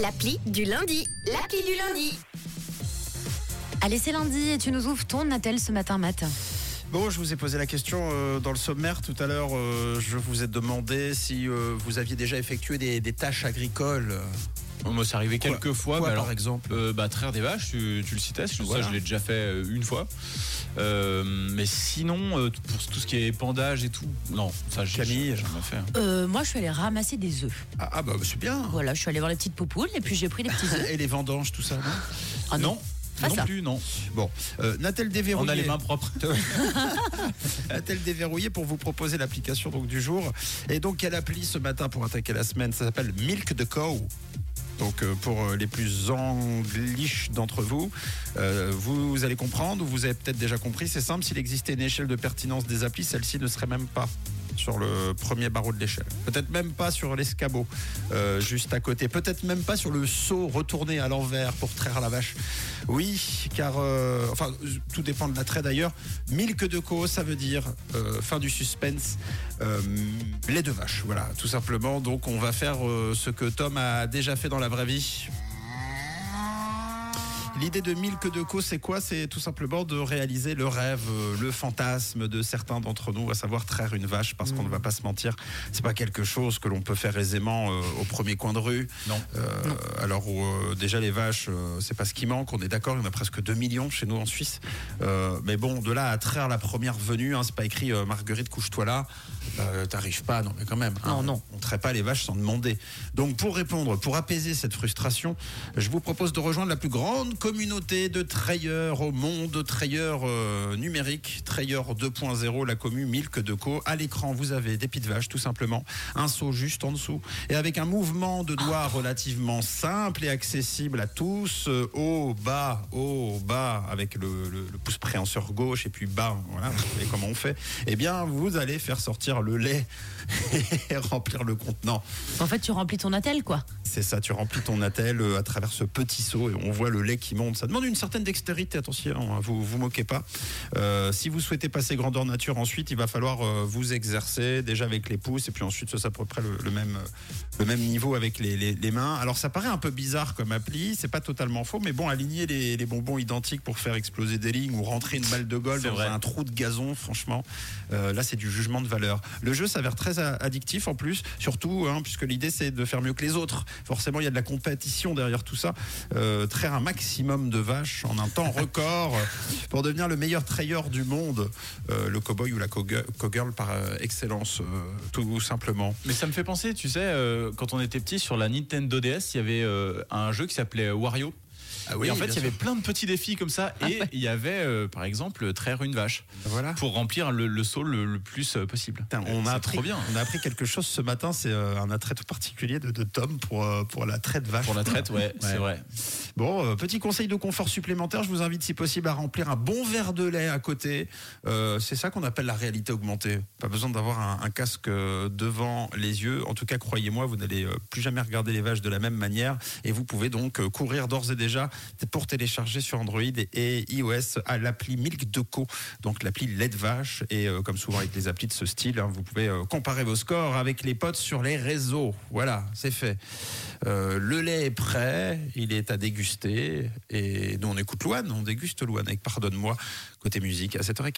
L'appli du lundi. L'appli du lundi. Allez, c'est lundi et tu nous ouvres ton attel ce matin, Matt. Bon, je vous ai posé la question euh, dans le sommaire tout à l'heure. euh, je vous ai demandé si euh, vous aviez déjà effectué des, des tâches agricoles. Moi, c'est arrivé Quoi- quelques fois. quoi, mais par alors, exemple euh, bah, traire des vaches, tu, tu le citais. Ça, Voilà. je l'ai déjà fait euh, une fois. Euh, mais sinon, euh, pour tout ce qui est épandage et tout, non, ça, j'ai Camille. j'ai jamais fait. Euh, moi, je suis allée ramasser des œufs. Ah, ah, bah c'est bien. Voilà, je suis allée voir les petites poupoules et puis j'ai pris les petits œufs. Et les vendanges, tout ça, non Ah non, non, pas non ça. plus, non. Bon, euh, n'a-t-elle déverrouillé On a les mains propres. A-t-elle déverrouillé pour vous proposer l'application donc du jour Et donc quelle appli ce matin pour attaquer la semaine Ça s'appelle Milk the Cow. Donc euh, pour euh, les plus angliches d'entre vous, euh, vous allez comprendre ou vous avez peut-être déjà compris, c'est simple, s'il existait une échelle de pertinence des applis, celle-ci ne serait même pas sur le premier barreau de l'échelle. Peut-être même pas sur l'escabeau, euh, juste à côté. Peut-être même pas sur le seau retourné à l'envers pour traire la vache. Oui, car, euh, enfin, tout dépend de l'attrait d'ailleurs. Milk de co, ça veut dire euh, fin du suspense, euh, lait de vache. Voilà, tout simplement. Donc, on va faire ce que Tom a déjà fait dans la vraie vie. L'idée de Milk de Co, c'est quoi? C'est tout simplement de réaliser le rêve, euh, le fantasme de certains d'entre nous, à savoir traire une vache, parce qu'on ne va pas se mentir, c'est pas quelque chose que l'on peut faire aisément euh, au premier coin de rue. Non. Euh, alors où, euh, déjà les vaches, c'est pas ce qui manque. On est d'accord, il y en a presque 2 millions chez nous en Suisse. Mais bon, de là à traire la première venue, hein, c'est pas écrit Marguerite couche-toi là. T'arrives pas, non mais quand même. hein, Non, non. On traite pas les vaches sans demander. Donc pour répondre, pour apaiser cette frustration, je vous propose de rejoindre la plus grande communauté de trayeurs au monde, trayeurs euh, numériques, trayeurs 2.0, la commune Milk de Co. À l'écran, vous avez des petites vaches tout simplement, un seau juste en dessous, et avec un mouvement de doigts relativement simple et accessible à tous, euh, haut, bas, haut, bas, avec le, le- le pouce préhenseur gauche et puis bas, voilà, vous savez comment on fait, eh bien vous allez faire sortir le lait et remplir le contenant. En fait, tu remplis ton attel, quoi. C'est ça, tu remplis ton attel euh, à travers ce petit seau et on voit le lait qui Ça demande une certaine dextérité, attention, hein, vous vous moquez pas. Euh, si vous souhaitez passer grandeur nature ensuite, il va falloir euh, vous exercer déjà avec les pouces et puis ensuite ça c'est à peu près le, le même, euh, le même niveau avec les, les- les mains. Alors ça paraît un peu bizarre comme appli, c'est pas totalement faux, mais bon, aligner les, les bonbons identiques pour faire exploser des lignes ou rentrer une balle de golf dans vrai. un trou de gazon, franchement, euh, là c'est du jugement de valeur. Le jeu s'avère très a- addictif en plus, surtout hein, puisque l'idée c'est de faire mieux que les autres. Forcément, il y a de la compétition derrière tout ça. Traire un maximum de vaches en un temps record pour devenir le meilleur trayeur du monde, Euh, le cowboy ou la cowgirl par euh, excellence, euh, tout simplement. Mais ça me fait penser, tu sais, euh, quand on était petit sur la Nintendo DS, il y avait un jeu qui s'appelait Wario. Ah et en fait, il y avait plein de petits défis comme ça. Et il y avait, euh, par exemple, traire une vache voilà. pour remplir le, le seau le, le plus possible. Putain, on a appris, trop bien. On a appris quelque chose ce matin. C'est un attrait tout particulier de, de Tom pour pour la traite vache. Pour la traite, ouais, c'est vrai. Bon, euh, petit conseil de confort supplémentaire, je vous invite si possible à remplir un bon verre de lait à côté. Euh, c'est ça qu'on appelle la réalité augmentée. Pas besoin d'avoir un, casque euh, devant les yeux. En tout cas, croyez-moi, vous n'allez plus jamais regarder les vaches de la même manière. Et vous pouvez donc courir d'ores et déjà pour télécharger sur Android et, iOS à l'appli Milk de Co. Donc l'appli lait de vache. Et comme souvent avec les applis de ce style, hein, vous pouvez comparer vos scores avec les potes sur les réseaux. Voilà, c'est fait. Le lait est prêt, il est à déguster. Et nous, on écoute Louane, on déguste Louane avec Pardonne-moi, côté musique à 7h15.